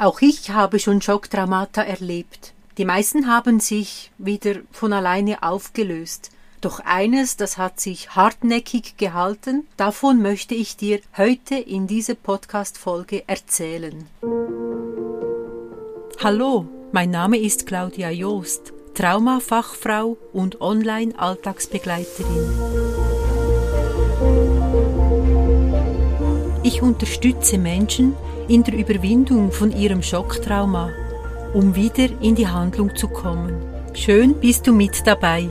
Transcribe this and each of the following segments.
Auch ich habe schon Schocktraumata erlebt. Die meisten haben sich wieder von alleine aufgelöst. Doch eines, das hat sich hartnäckig gehalten, davon möchte ich dir heute in dieser Podcast-Folge erzählen. Hallo, mein Name ist Claudia Joost, Traumafachfrau und Online-Alltagsbegleiterin. Ich unterstütze Menschen, in der Überwindung von ihrem Schocktrauma, um wieder in die Handlung zu kommen. Schön bist du mit dabei.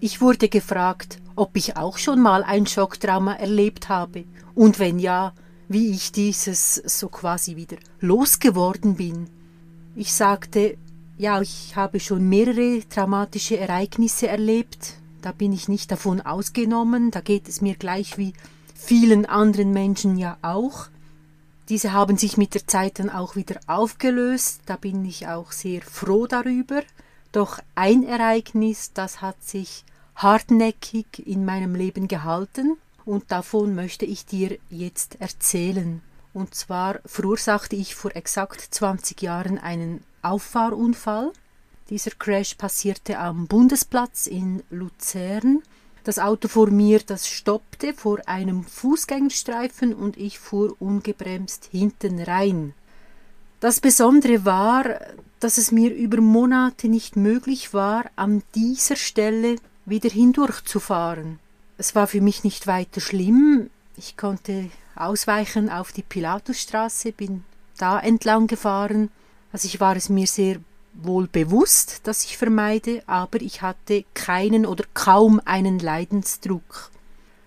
Ich wurde gefragt, ob ich auch schon mal ein Schocktrauma erlebt habe und wenn ja, wie ich dieses so quasi wieder losgeworden bin. Ich sagte, ja, ich habe schon mehrere traumatische Ereignisse erlebt, da bin ich nicht davon ausgenommen, da geht es mir gleich wie vielen anderen Menschen ja auch. Diese haben sich mit der Zeit dann auch wieder aufgelöst, da bin ich auch sehr froh darüber. Doch ein Ereignis, das hat sich hartnäckig in meinem Leben gehalten, und davon möchte ich dir jetzt erzählen. Und zwar verursachte ich vor exakt 20 Jahren einen Auffahrunfall. Dieser Crash passierte am Bundesplatz in Luzern. Das Auto vor mir, das stoppte vor einem Fußgängerstreifen und ich fuhr ungebremst hinten rein. Das Besondere war, dass es mir über Monate nicht möglich war, an dieser Stelle wieder hindurchzufahren. Es war für mich nicht weiter schlimm. Ich konnte ausweichen auf die Pilatusstraße, bin da entlang gefahren. Also ich war es mir sehr wohl bewusst, dass ich vermeide, aber ich hatte keinen oder kaum einen Leidensdruck.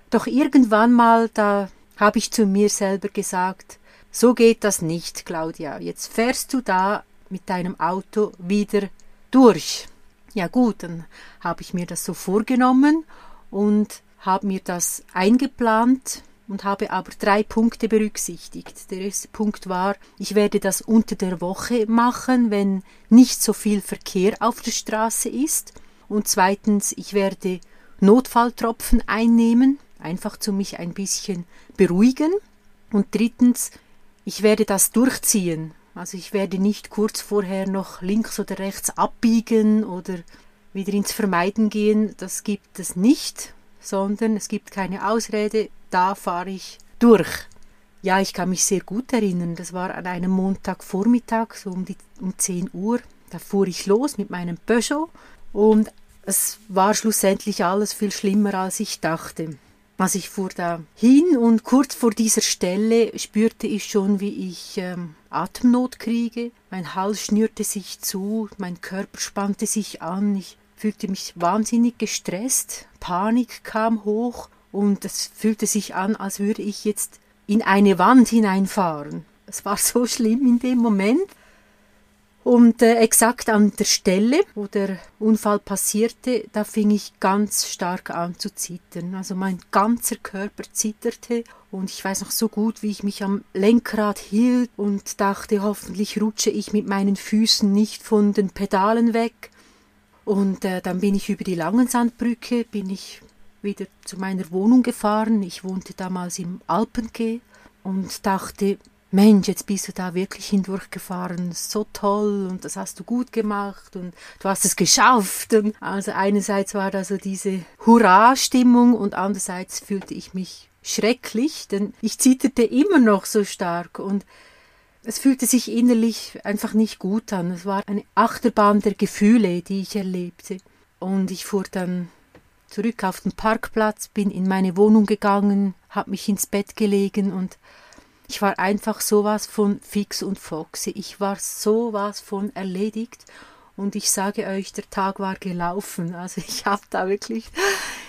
Doch irgendwann mal, da habe ich zu mir selber gesagt, so geht das nicht, Claudia. Jetzt fährst du da mit deinem Auto wieder durch. Ja gut, dann habe ich mir das so vorgenommen und habe mir das eingeplant und habe aber drei Punkte berücksichtigt. Der erste Punkt war, ich werde das unter der Woche machen, wenn nicht so viel Verkehr auf der Straße ist. Und zweitens, ich werde Notfalltropfen einnehmen, einfach zu mich ein bisschen beruhigen. Und drittens, ich werde das durchziehen. Also ich werde nicht kurz vorher noch links oder rechts abbiegen oder wieder ins Vermeiden gehen. Das gibt es nicht sondern es gibt keine Ausrede, da fahre ich durch. Ja, ich kann mich sehr gut erinnern. Das war an einem Montagvormittag, so um, die, um 10 Uhr. Da fuhr ich los mit meinem Peugeot und es war schlussendlich alles viel schlimmer, als ich dachte. Also ich fuhr da hin und kurz vor dieser Stelle spürte ich schon, wie ich ähm, Atemnot kriege. Mein Hals schnürte sich zu, mein Körper spannte sich an, ich fühlte mich wahnsinnig gestresst, Panik kam hoch und es fühlte sich an, als würde ich jetzt in eine Wand hineinfahren. Es war so schlimm in dem Moment. Und äh, exakt an der Stelle, wo der Unfall passierte, da fing ich ganz stark an zu zittern. Also mein ganzer Körper zitterte und ich weiß noch so gut, wie ich mich am Lenkrad hielt und dachte, hoffentlich rutsche ich mit meinen Füßen nicht von den Pedalen weg. Und äh, dann bin ich über die Langensandbrücke, bin ich wieder zu meiner Wohnung gefahren. Ich wohnte damals im Alpengeh und dachte, Mensch, jetzt bist du da wirklich hindurchgefahren, so toll und das hast du gut gemacht und du hast es geschafft. Und also einerseits war da so diese Hurra-Stimmung und andererseits fühlte ich mich schrecklich, denn ich zitterte immer noch so stark und es fühlte sich innerlich einfach nicht gut an. Es war eine Achterbahn der Gefühle, die ich erlebte. Und ich fuhr dann zurück auf den Parkplatz, bin in meine Wohnung gegangen, habe mich ins Bett gelegen und ich war einfach sowas von fix und foxy. Ich war sowas von erledigt und ich sage euch, der Tag war gelaufen. Also ich habe da wirklich,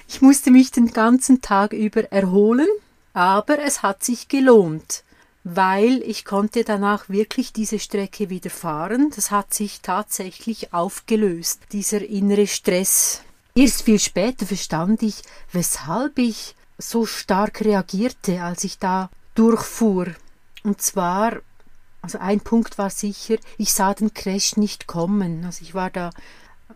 ich musste mich den ganzen Tag über erholen, aber es hat sich gelohnt weil ich konnte danach wirklich diese Strecke wieder fahren. Das hat sich tatsächlich aufgelöst, dieser innere Stress. Erst viel später verstand ich, weshalb ich so stark reagierte, als ich da durchfuhr. Und zwar, Also ein Punkt war sicher, ich sah den Crash nicht kommen. Also ich war da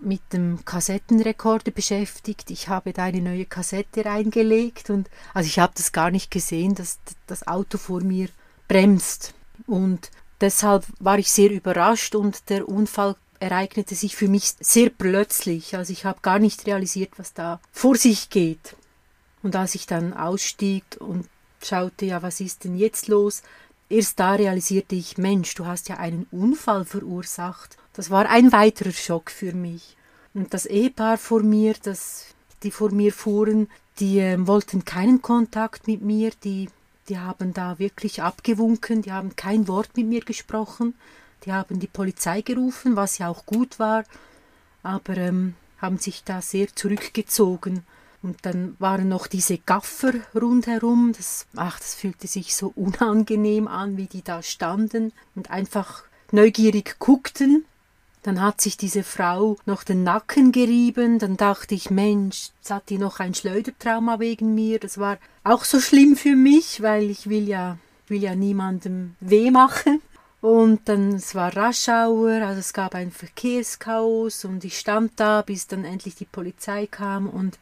mit dem Kassettenrekorder beschäftigt. Ich habe da eine neue Kassette reingelegt und also ich habe das gar nicht gesehen, dass das Auto vor mir bremst. Und deshalb war ich sehr überrascht und der Unfall ereignete sich für mich sehr plötzlich. Also ich habe gar nicht realisiert, was da vor sich geht. Und als ich dann ausstieg und schaute, ja, was ist denn jetzt los? Erst da realisierte ich, Mensch, du hast ja einen Unfall verursacht. Das war ein weiterer Schock für mich. Und das Ehepaar vor mir, das, die vor mir fuhren, die äh, wollten keinen Kontakt mit mir, die, die haben da wirklich abgewunken, die haben kein Wort mit mir gesprochen, die haben die Polizei gerufen, was ja auch gut war, aber ähm, haben sich da sehr zurückgezogen. Und dann waren noch diese Gaffer rundherum. Das, ach, das fühlte sich so unangenehm an, wie die da standen und einfach neugierig guckten. Dann hat sich diese Frau noch den Nacken gerieben. Dann dachte ich, Mensch, jetzt hat die noch ein Schleudertrauma wegen mir. Das war auch so schlimm für mich, weil ich will ja, will ja niemandem weh machen. Und dann, es war Raschauer, also es gab ein Verkehrschaos und ich stand da, bis dann endlich die Polizei kam und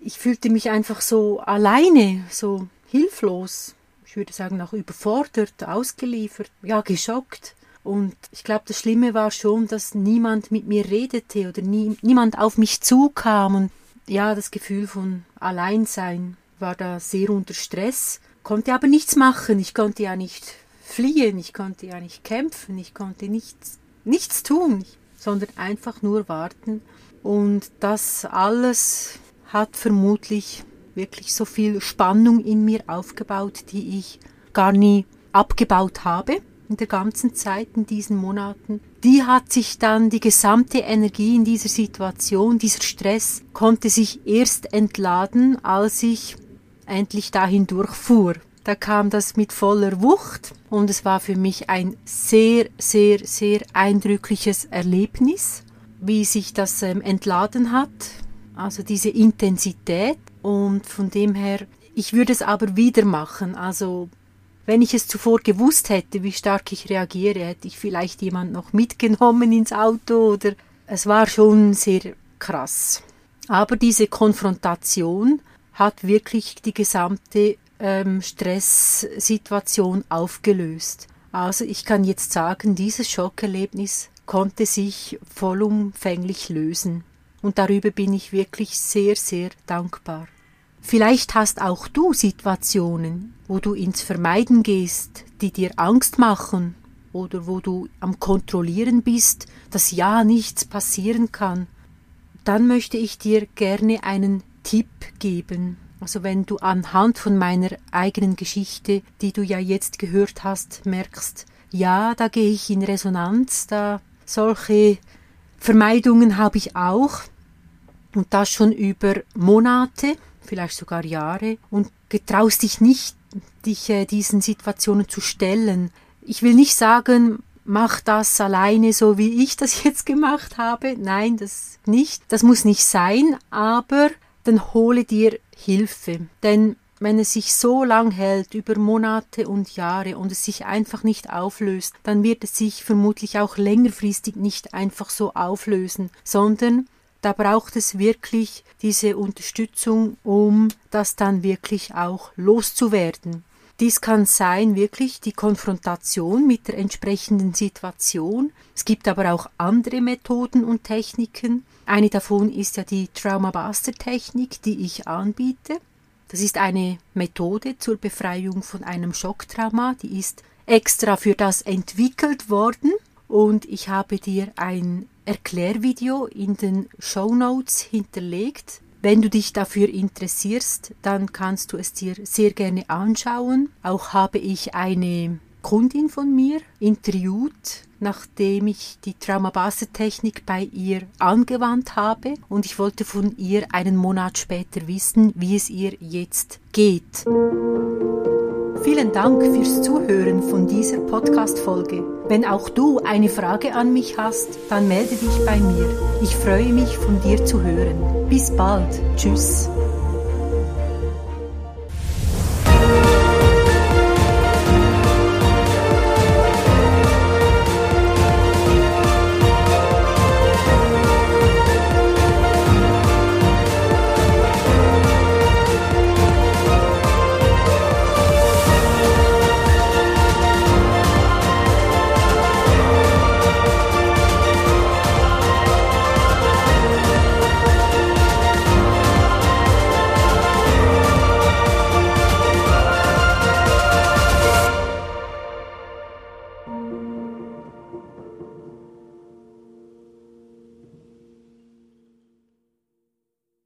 ich fühlte mich einfach so alleine, so hilflos. Ich würde sagen, auch überfordert, ausgeliefert, ja, geschockt. Und ich glaube, das Schlimme war schon, dass niemand mit mir redete oder nie, niemand auf mich zukam. Und ja, das Gefühl von Alleinsein war da sehr unter Stress, konnte aber nichts machen. Ich konnte ja nicht fliehen, ich konnte ja nicht kämpfen, ich konnte nichts, nichts tun, sondern einfach nur warten. Und das alles hat vermutlich wirklich so viel Spannung in mir aufgebaut, die ich gar nie abgebaut habe in der ganzen Zeit, in diesen Monaten. Die hat sich dann, die gesamte Energie in dieser Situation, dieser Stress, konnte sich erst entladen, als ich endlich dahin durchfuhr. Da kam das mit voller Wucht und es war für mich ein sehr, sehr, sehr eindrückliches Erlebnis, wie sich das ähm, entladen hat, also diese Intensität und von dem her, ich würde es aber wieder machen, also wenn ich es zuvor gewusst hätte, wie stark ich reagiere, hätte ich vielleicht jemand noch mitgenommen ins Auto oder es war schon sehr krass. Aber diese Konfrontation hat wirklich die gesamte ähm, Stresssituation aufgelöst. Also ich kann jetzt sagen, dieses Schockerlebnis konnte sich vollumfänglich lösen und darüber bin ich wirklich sehr, sehr dankbar. Vielleicht hast auch du Situationen, wo du ins Vermeiden gehst, die dir Angst machen oder wo du am Kontrollieren bist, dass ja nichts passieren kann. Dann möchte ich dir gerne einen Tipp geben. Also wenn du anhand von meiner eigenen Geschichte, die du ja jetzt gehört hast, merkst, ja, da gehe ich in Resonanz, da solche Vermeidungen habe ich auch, und das schon über Monate, vielleicht sogar Jahre und getraust dich nicht, dich äh, diesen Situationen zu stellen. Ich will nicht sagen, mach das alleine so wie ich das jetzt gemacht habe. Nein, das nicht. Das muss nicht sein, aber dann hole dir Hilfe. Denn wenn es sich so lang hält, über Monate und Jahre und es sich einfach nicht auflöst, dann wird es sich vermutlich auch längerfristig nicht einfach so auflösen, sondern da braucht es wirklich diese Unterstützung, um das dann wirklich auch loszuwerden. Dies kann sein wirklich die Konfrontation mit der entsprechenden Situation. Es gibt aber auch andere Methoden und Techniken. Eine davon ist ja die Trauma Buster Technik, die ich anbiete. Das ist eine Methode zur Befreiung von einem Schocktrauma, die ist extra für das entwickelt worden und ich habe dir ein Erklärvideo in den Show Notes hinterlegt. Wenn du dich dafür interessierst, dann kannst du es dir sehr gerne anschauen. Auch habe ich eine Kundin von mir interviewt, nachdem ich die Traumabase-Technik bei ihr angewandt habe und ich wollte von ihr einen Monat später wissen, wie es ihr jetzt geht. Vielen Dank fürs Zuhören von dieser Podcast-Folge. Wenn auch du eine Frage an mich hast, dann melde dich bei mir. Ich freue mich, von dir zu hören. Bis bald. Tschüss.